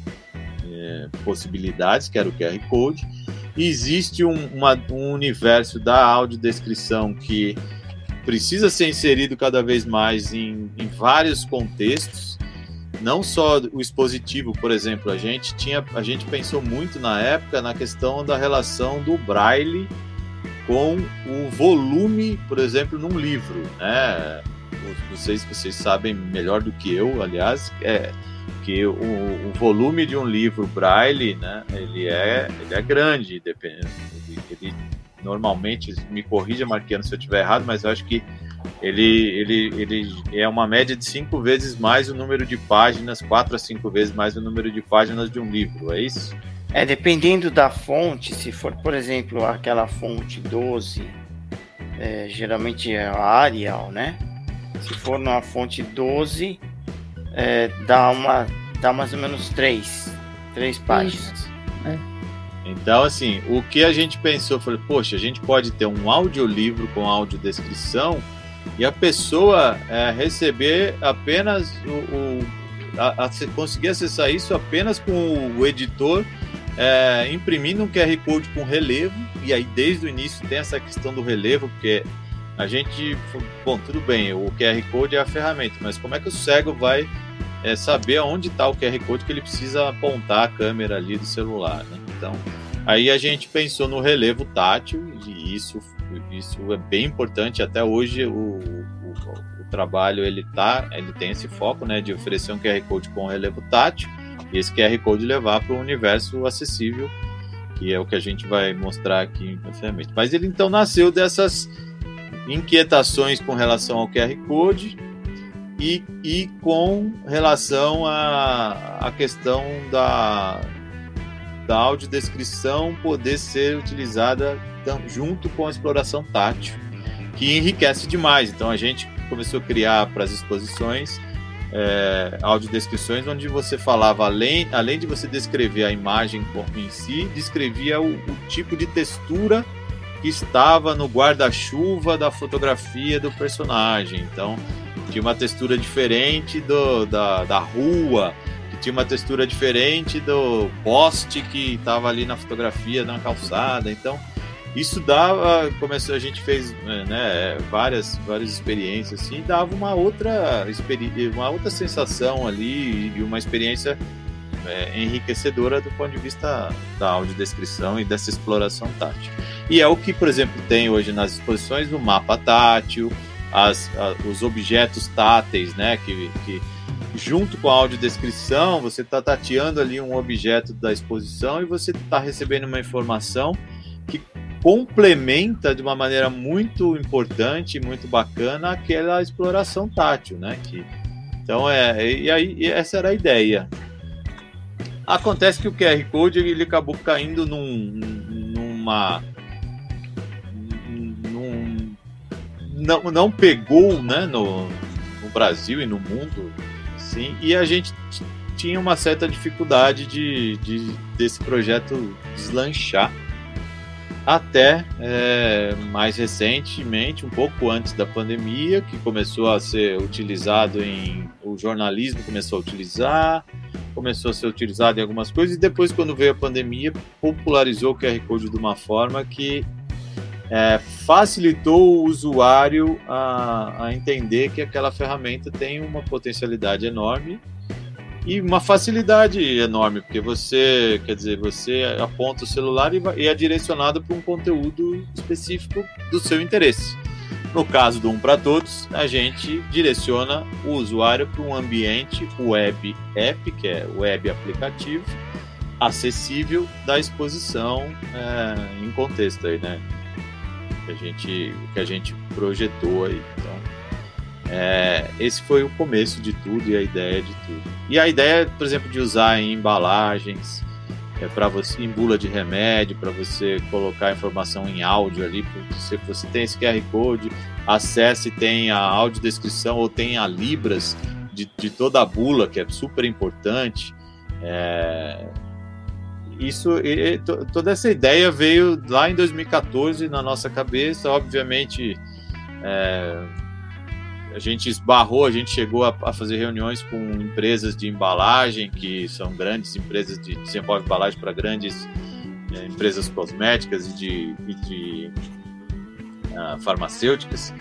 é, possibilidades, que era o QR Code. Existe um, uma, um universo da audiodescrição que precisa ser inserido cada vez mais em, em vários contextos, não só o expositivo, por exemplo, a gente tinha, a gente pensou muito na época na questão da relação do braille com o volume, por exemplo, num livro, né? Vocês, vocês sabem melhor do que eu, aliás, é, que o, o, volume de um livro braille, né, ele é, ele é grande, depende, ele, ele normalmente, me corrija, Marquiano, se eu estiver errado, mas eu acho que ele, ele, ele é uma média de cinco vezes mais o número de páginas, quatro a cinco vezes mais o número de páginas de um livro, é isso? É, dependendo da fonte, se for, por exemplo, aquela fonte 12, é, geralmente é a Arial, né? Se for numa fonte 12, é, dá, uma, dá mais ou menos três, três páginas. É. Então, assim, o que a gente pensou foi, poxa, a gente pode ter um audiolivro com audiodescrição e a pessoa é, receber apenas o, o a, a, conseguir acessar isso apenas com o editor é, imprimindo um QR Code com relevo, e aí desde o início tem essa questão do relevo, porque a gente, bom, tudo bem, o QR Code é a ferramenta, mas como é que o cego vai é, saber aonde está o QR Code que ele precisa apontar a câmera ali do celular, né? Então, aí a gente pensou no relevo tátil, e isso, isso é bem importante, até hoje o, o, o trabalho ele, tá, ele tem esse foco, né, de oferecer um QR Code com relevo tátil, e esse QR Code levar para o universo acessível, que é o que a gente vai mostrar aqui na ferramenta. Mas ele então nasceu dessas inquietações com relação ao QR Code e, e com relação à, à questão da, da audiodescrição poder ser utilizada junto com a exploração tátil, que enriquece demais. Então a gente começou a criar para as exposições é, audiodescrições onde você falava, além, além de você descrever a imagem em si, descrevia o, o tipo de textura que estava no guarda-chuva da fotografia do personagem. Então, tinha uma textura diferente do, da, da rua, que tinha uma textura diferente do poste que estava ali na fotografia na calçada. Então, isso dava, começou a gente fez é, né, várias várias experiências assim, dava uma outra uma outra sensação ali e uma experiência é, enriquecedora do ponto de vista da audiodescrição e dessa exploração tátil. E é o que, por exemplo, tem hoje nas exposições o mapa tátil, as, a, os objetos táteis, né, que, que junto com a audiodescrição, você está tateando ali um objeto da exposição e você está recebendo uma informação que complementa de uma maneira muito importante, muito bacana aquela exploração tátil, né? Que, então é e aí e essa era a ideia. Acontece que o QR Code ele acabou caindo num, numa não, não pegou, né? No, no Brasil e no mundo, sim. E a gente tinha uma certa dificuldade de, de desse projeto deslanchar até é, mais recentemente, um pouco antes da pandemia, que começou a ser utilizado em. O jornalismo começou a utilizar, começou a ser utilizado em algumas coisas, e depois, quando veio a pandemia, popularizou o QR Code de uma forma que é, facilitou o usuário a, a entender que aquela ferramenta tem uma potencialidade enorme e uma facilidade enorme, porque você, quer dizer, você aponta o celular e, vai, e é direcionado para um conteúdo específico do seu interesse. No caso do Um para Todos, a gente direciona o usuário para um ambiente web app, que é web aplicativo, acessível da exposição é, em contexto aí, né? Que a gente, que a gente projetou aí. Então, é, esse foi o começo de tudo e a ideia de tudo. E a ideia, por exemplo, de usar em embalagens, é para você em bula de remédio, para você colocar informação em áudio ali, se você tem esse QR Code, acesse, tem a audiodescrição ou tem a Libras de, de toda a bula, que é super importante. É, isso, e, toda essa ideia veio lá em 2014 na nossa cabeça, obviamente. É, a gente esbarrou, a gente chegou a, a, fazer reuniões com empresas de embalagem, que são grandes empresas de desenvolve embalagem para grandes é, empresas cosméticas e de, e de uh, farmacêuticas,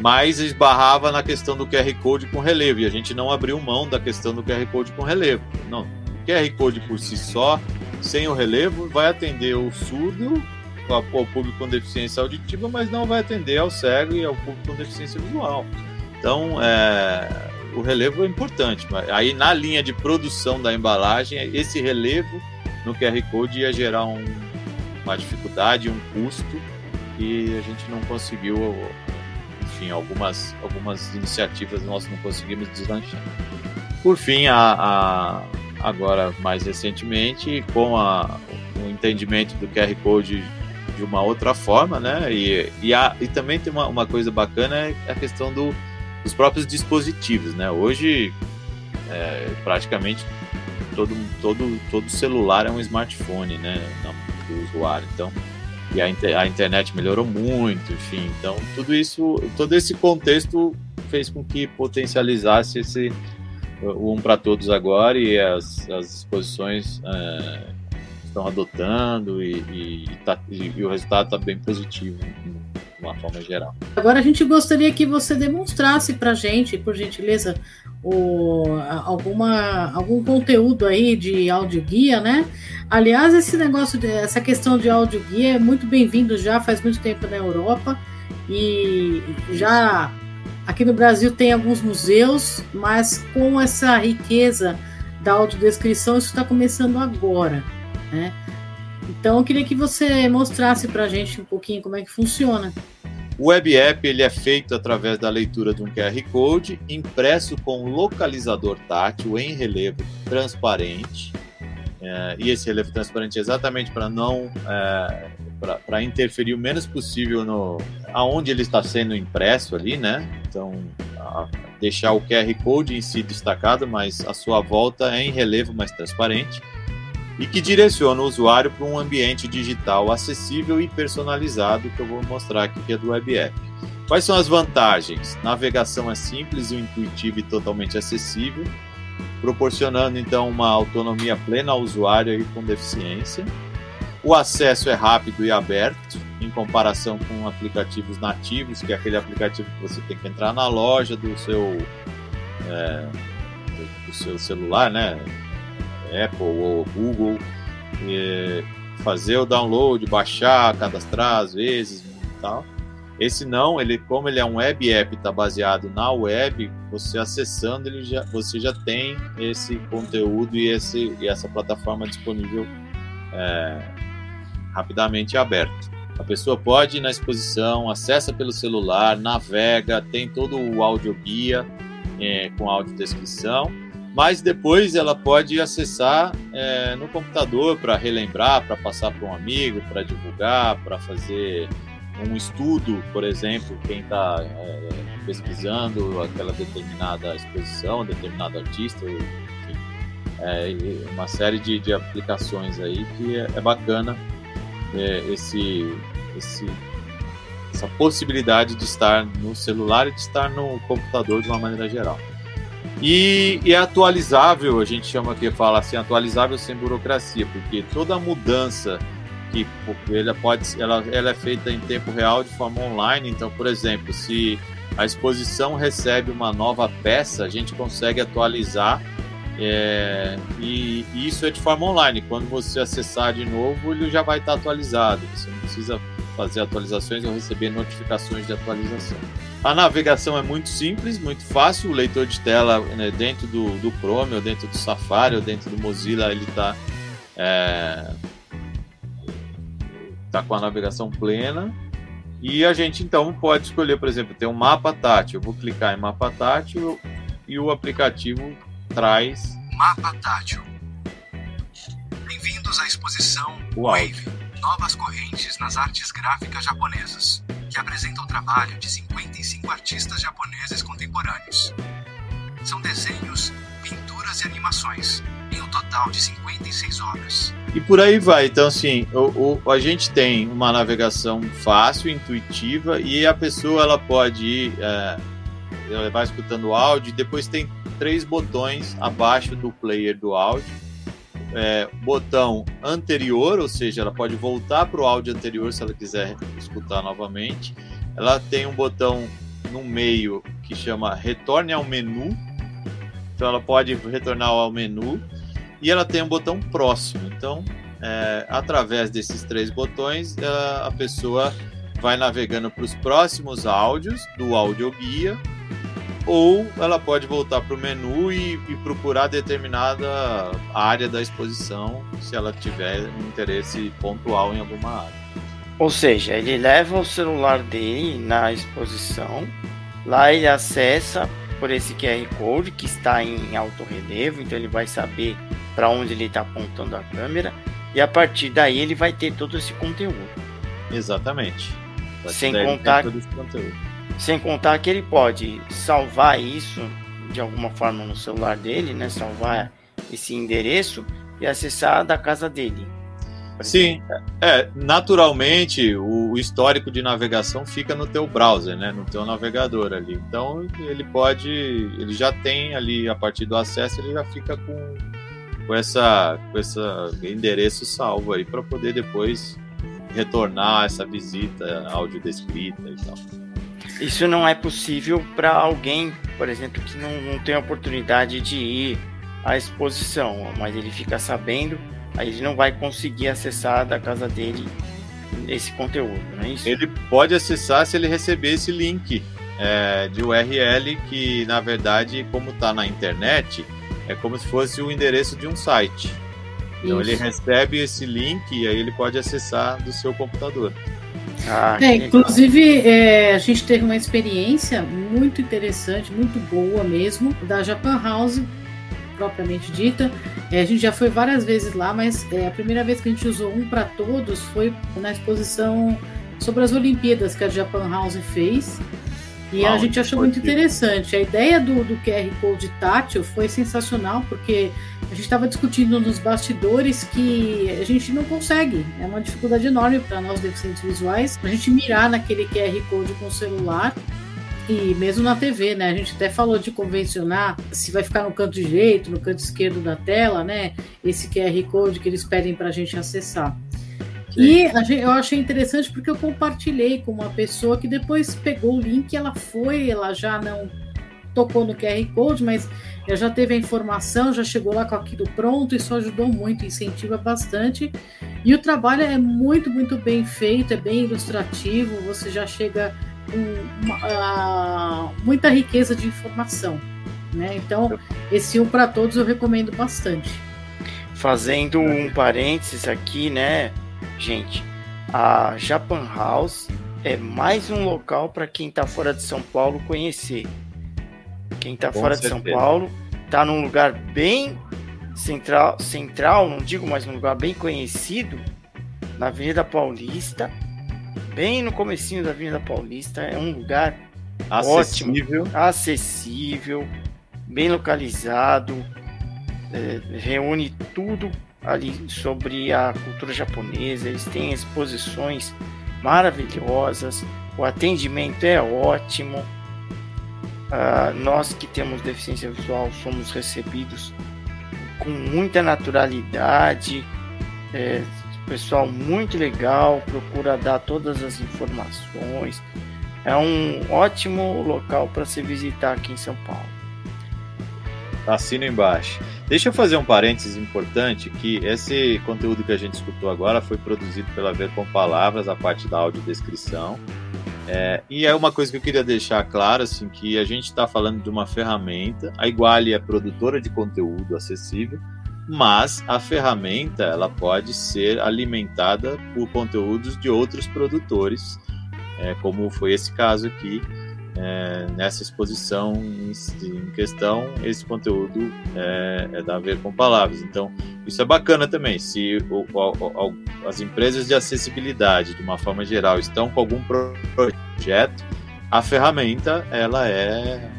mas esbarrava na questão do QR Code com relevo, e a gente não abriu mão da questão do QR Code com relevo. Não, QR Code por si só, sem o relevo, vai atender o surdo, ao público com deficiência auditiva, mas não vai atender ao cego e ao público com deficiência visual. Então, é, o relevo é importante. Aí, na linha de produção da embalagem, esse relevo no QR Code ia gerar um, uma dificuldade, um custo, e a gente não conseguiu, enfim, algumas, algumas iniciativas nós não conseguimos deslanchar. Por fim, a, a, agora mais recentemente, com a, o entendimento do QR Code de uma outra forma, né? E, e, a, e também tem uma, uma coisa bacana é a questão do dos próprios dispositivos, né? Hoje, é, praticamente todo, todo, todo celular é um smartphone, né? Do usuário. Então, e a, a internet melhorou muito, enfim. Então, tudo isso, todo esse contexto fez com que potencializasse esse um para todos agora e as, as exposições é, estão adotando e, e, tá, e, e o resultado está bem positivo de uma forma geral. Agora a gente gostaria que você demonstrasse para gente, por gentileza, o, alguma, algum conteúdo aí de audioguia, né? Aliás, esse negócio, de, essa questão de audioguia é muito bem-vindo já faz muito tempo na Europa e já aqui no Brasil tem alguns museus, mas com essa riqueza da audiodescrição, isso está começando agora, né? Então eu queria que você mostrasse para a gente um pouquinho como é que funciona. O web app ele é feito através da leitura de um QR Code impresso com localizador tátil em relevo transparente. É, e esse relevo transparente é exatamente para não é, para interferir o menos possível no aonde ele está sendo impresso ali, né? Então a, deixar o QR Code em si destacado, mas a sua volta é em relevo mais transparente e que direciona o usuário para um ambiente digital acessível e personalizado que eu vou mostrar aqui que é do Web App. Quais são as vantagens? Navegação é simples, intuitiva e totalmente acessível, proporcionando então uma autonomia plena ao usuário com deficiência. O acesso é rápido e aberto, em comparação com aplicativos nativos, que é aquele aplicativo que você tem que entrar na loja do seu, é, do seu celular, né? Apple ou Google, fazer o download, baixar, cadastrar às vezes e tal. Esse não, ele como ele é um web app, está baseado na web, você acessando ele já, você já tem esse conteúdo e, esse, e essa plataforma disponível é, rapidamente aberto. A pessoa pode ir na exposição, acessa pelo celular, navega, tem todo o áudio guia é, com audiodescrição mas depois ela pode acessar é, no computador para relembrar, para passar para um amigo, para divulgar, para fazer um estudo, por exemplo, quem está é, pesquisando aquela determinada exposição, determinado artista, enfim, é, uma série de, de, aplicações aí que é, é bacana é, esse, esse, essa possibilidade de estar no celular e de estar no computador de uma maneira geral. E, é atualizável, a gente chama aqui, fala assim, atualizável sem burocracia, porque toda mudança que ela pode, ela, ela é feita em tempo real de forma online. Então, por exemplo, se a exposição recebe uma nova peça, a gente consegue atualizar é, e, e, isso é de forma online. Quando você acessar de novo, ele já vai estar atualizado. Você não precisa fazer atualizações ou receber notificações de atualização. A navegação é muito simples, muito fácil. O leitor de tela né, dentro do, do Chrome, ou dentro do Safari, ou dentro do Mozilla, ele está é, tá com a navegação plena. E a gente então pode escolher, por exemplo, tem um mapa tátil. Eu vou clicar em mapa tátil e o aplicativo traz. Mapa tátil. Bem-vindos à exposição Wave Novas correntes nas artes gráficas japonesas que apresenta o trabalho de 55 artistas japoneses contemporâneos. São desenhos, pinturas e animações, em um total de 56 obras. E por aí vai. Então, assim, o, o, a gente tem uma navegação fácil, intuitiva, e a pessoa ela pode ir, é, ela vai escutando o áudio, depois tem três botões abaixo do player do áudio. É, botão anterior, ou seja, ela pode voltar para o áudio anterior se ela quiser escutar novamente. Ela tem um botão no meio que chama retorne ao menu. Então ela pode retornar ao menu. E ela tem um botão próximo. Então, é, através desses três botões, a, a pessoa vai navegando para os próximos áudios do audioguia ou ela pode voltar para o menu e, e, procurar determinada área da exposição se ela tiver um interesse pontual em alguma área. Ou seja, ele leva o celular dele na exposição, lá ele acessa por esse QR Code que está em alto relevo, então ele vai saber para onde ele está apontando a câmera e a partir daí ele vai ter todo esse conteúdo. Exatamente. Sem contar sem contar que ele pode salvar isso de alguma forma no celular dele, né? Salvar esse endereço e acessar da casa dele. Sim, é, naturalmente o histórico de navegação fica no teu browser, né, no teu navegador ali. Então ele pode, ele já tem ali a partir do acesso, ele já fica com com essa com esse endereço salvo aí para poder depois retornar essa visita áudio descrita e tal. Isso não é possível para alguém, por exemplo, que não, não tem a oportunidade de ir à exposição, mas ele fica sabendo, aí ele não vai conseguir acessar da casa dele esse conteúdo, não é isso? Ele pode acessar se ele receber esse link é, de URL que, na verdade, como está na internet, é como se fosse o endereço de um site. Então Isso. ele recebe esse link e aí ele pode acessar do seu computador. Ah, é, inclusive, é, a gente teve uma experiência muito interessante, muito boa mesmo, da Japan House, propriamente dita. É, a gente já foi várias vezes lá, mas é, a primeira vez que a gente usou um para todos foi na exposição sobre as Olimpíadas que a Japan House fez. E a gente achou muito interessante. A ideia do, do QR Code tátil foi sensacional, porque a gente estava discutindo nos bastidores que a gente não consegue. É uma dificuldade enorme para nós deficientes visuais a gente mirar naquele QR Code com o celular. E mesmo na TV, né? A gente até falou de convencionar se vai ficar no canto direito, no canto esquerdo da tela, né? Esse QR Code que eles pedem para a gente acessar. E eu achei interessante porque eu compartilhei com uma pessoa que depois pegou o link, ela foi, ela já não tocou no QR Code, mas já teve a informação, já chegou lá com aquilo pronto, isso ajudou muito, incentiva bastante. E o trabalho é muito, muito bem feito, é bem ilustrativo, você já chega com uma, uh, muita riqueza de informação. Né? Então, esse um para todos eu recomendo bastante. Fazendo um parênteses aqui, né? Gente, a Japan House é mais um local para quem está fora de São Paulo conhecer. Quem está fora certeza. de São Paulo está num lugar bem central, central, não digo mais um lugar bem conhecido, na Avenida Paulista, bem no comecinho da Avenida Paulista, é um lugar acessível, ótimo, acessível, bem localizado, é, reúne tudo ali sobre a cultura japonesa, eles têm exposições maravilhosas, o atendimento é ótimo. Uh, nós que temos deficiência visual somos recebidos com muita naturalidade, é, pessoal muito legal, procura dar todas as informações. É um ótimo local para se visitar aqui em São Paulo. Assino embaixo. Deixa eu fazer um parênteses importante que esse conteúdo que a gente escutou agora foi produzido pela Ver com Palavras, a parte da audiodescrição. É, e é uma coisa que eu queria deixar claro, assim, que a gente está falando de uma ferramenta, a Iguale é produtora de conteúdo acessível, mas a ferramenta ela pode ser alimentada por conteúdos de outros produtores, é, como foi esse caso aqui, é, nessa exposição em, questão, esse conteúdo é, é da ver com palavras. Então, isso é bacana também. Se o, o, o, as empresas de acessibilidade, de uma forma geral, estão com algum projeto, a ferramenta ela é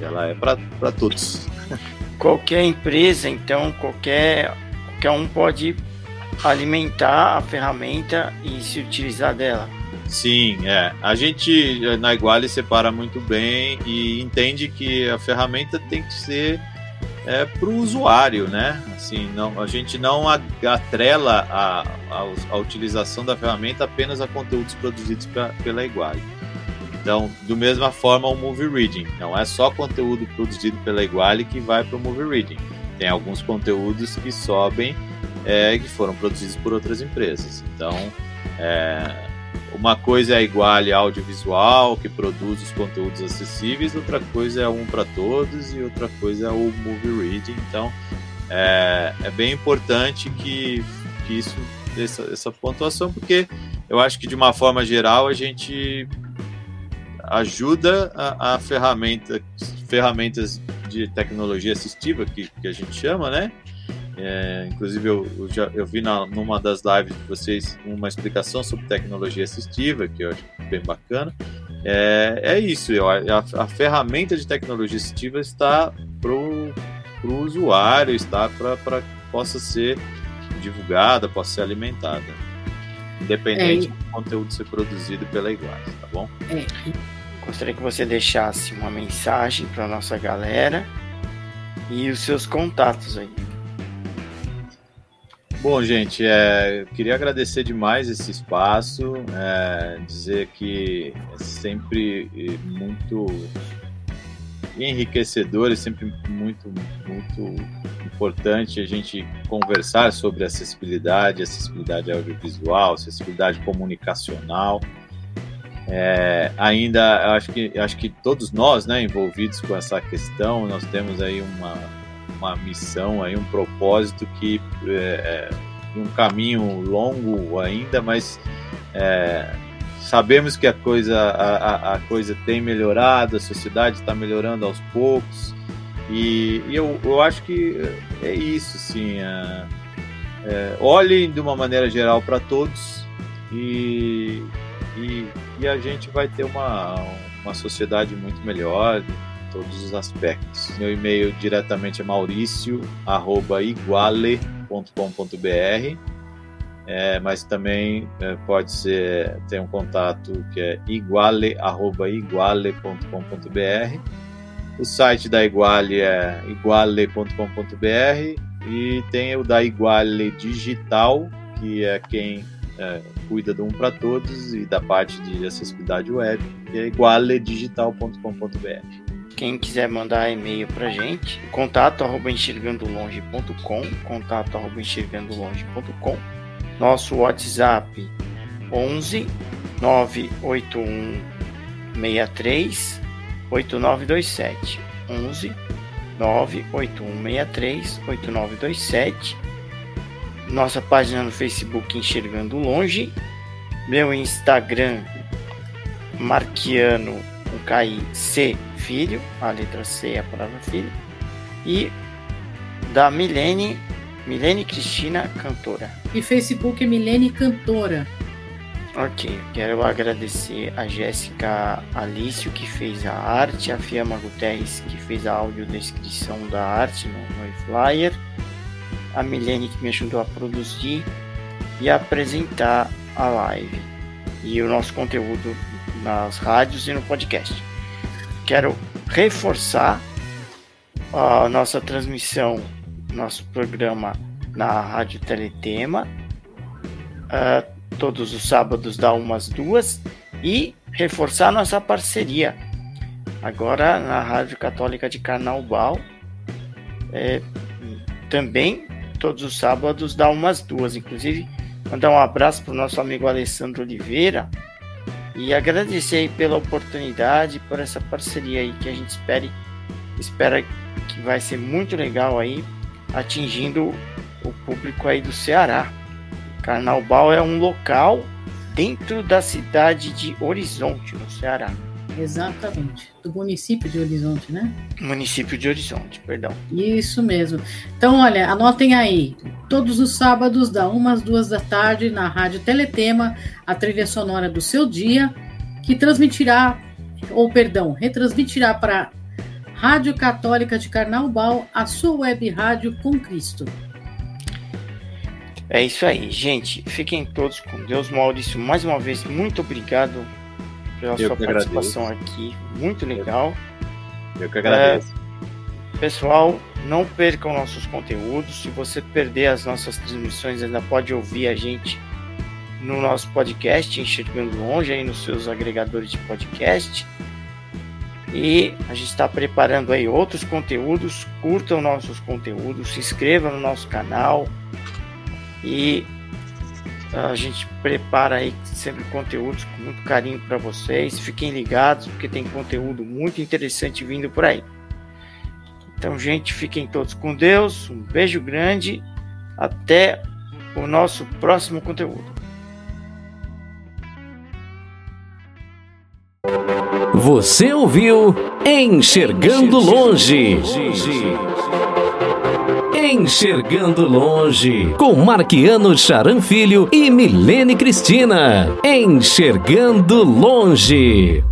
ela é para todos. Qualquer empresa, então, qualquer, qualquer um pode alimentar a ferramenta e se utilizar dela. Sim, é. A gente na Iguale separa muito bem e entende que a ferramenta tem que ser é, para o usuário, né? Assim, não, a gente não atrela a, a, a, utilização da ferramenta apenas a conteúdos produzidos pra, pela Iguale. Então, do mesma forma, o Movie Reading. Não é só conteúdo produzido pela Iguale que vai para o Movie Reading. Tem alguns conteúdos que sobem é, que foram produzidos por outras empresas. Então, é, uma coisa é a Iguale Audiovisual, que produz os conteúdos acessíveis, outra coisa é um para todos e outra coisa é o Movie Reading. Então, é, é bem importante que, que isso, essa, essa pontuação, porque eu acho que de uma forma geral a gente ajuda a, a ferramenta, ferramentas de tecnologia assistiva, que, que a gente chama, né? É, inclusive, eu, eu, já, eu vi na, numa das lives de vocês uma explicação sobre tecnologia assistiva, que eu acho bem bacana. É, é isso, a, a ferramenta de tecnologia assistiva está para o usuário, está para que possa ser divulgada, possa ser alimentada, independente é, do conteúdo ser produzido pela Iguais, tá bom? É. Gostaria que você deixasse uma mensagem para nossa galera e os seus contatos aí. Bom, gente, é, queria agradecer demais esse espaço, é, dizer que é sempre muito enriquecedor e sempre muito, muito importante a gente conversar sobre acessibilidade, acessibilidade audiovisual, acessibilidade comunicacional. É, ainda acho que acho que todos nós, né, envolvidos com essa questão, nós temos aí uma, uma missão, aí um propósito que é, é um caminho longo ainda, mas é, sabemos que a coisa a, a, coisa tem melhorado, a sociedade está melhorando aos poucos e, e eu, eu acho que é isso, sim. É, é, olhem de uma maneira geral para todos e e, e a gente vai ter uma, uma sociedade muito melhor todos os aspectos. Meu e-mail diretamente é maurício@iguale.com.br. É, mas também é, pode ser ter um contato que é iguale@iguale.com.br. O site da Iguale é iguale.com.br e tem o da Iguale Digital, que é quem é, cuida do Um para Todos e da parte de acessibilidade web, que é igualedigital.com.br. Quem quiser mandar e-mail para gente, contato arroba enxergandolonge.com, contato arroba enxergandolonge.com, nosso WhatsApp 11 981 63 8927 11 981 63 8927 nossa página no Facebook Enxergando Longe, meu Instagram Marquiano com KI C Filho, a letra C é a palavra filho, e da Milene, Milene Cristina Cantora. E Facebook Milene Cantora. Ok, quero agradecer a Jéssica Alício que fez a arte, a Fiamma Guterres que fez a audiodescrição da arte no, no flyer a Milene que me ajudou a produzir e a apresentar a live e o nosso conteúdo nas rádios e no podcast. Quero reforçar a nossa transmissão, nosso programa na Rádio Teletema, uh, todos os sábados da umas duas e reforçar nossa parceria agora na Rádio Católica de Carnaubal. É, também todos os sábados, dá umas duas. Inclusive, mandar um abraço para o nosso amigo Alessandro Oliveira e agradecer pela oportunidade, por essa parceria aí que a gente espere, espera que vai ser muito legal aí, atingindo o público aí do Ceará. Carnaubal é um local dentro da cidade de Horizonte, no Ceará. Exatamente. Do município de Horizonte, né? Município de Horizonte, perdão. Isso mesmo. Então, olha, anotem aí. Todos os sábados, da 1 às 2 da tarde, na Rádio Teletema, a trilha sonora do seu dia, que transmitirá, ou perdão, retransmitirá para Rádio Católica de Carnaubal, a sua web rádio com Cristo. É isso aí, gente. Fiquem todos com Deus. Maurício, mais uma vez, muito obrigado pela Eu sua participação agradeço. aqui. Muito legal. Eu que agradeço. É, pessoal, não percam nossos conteúdos. Se você perder as nossas transmissões, ainda pode ouvir a gente no nosso podcast, Enxergando Longe, aí nos seus agregadores de podcast. E a gente está preparando aí outros conteúdos. Curtam nossos conteúdos, se inscreva no nosso canal. E a gente prepara aí sempre conteúdos com muito carinho para vocês. Fiquem ligados porque tem conteúdo muito interessante vindo por aí. Então, gente, fiquem todos com Deus. Um beijo grande. Até o nosso próximo conteúdo. Você ouviu Enxergando Longe. Enxergando Longe, com Marquiano Charan Filho e Milene Cristina. Enxergando Longe.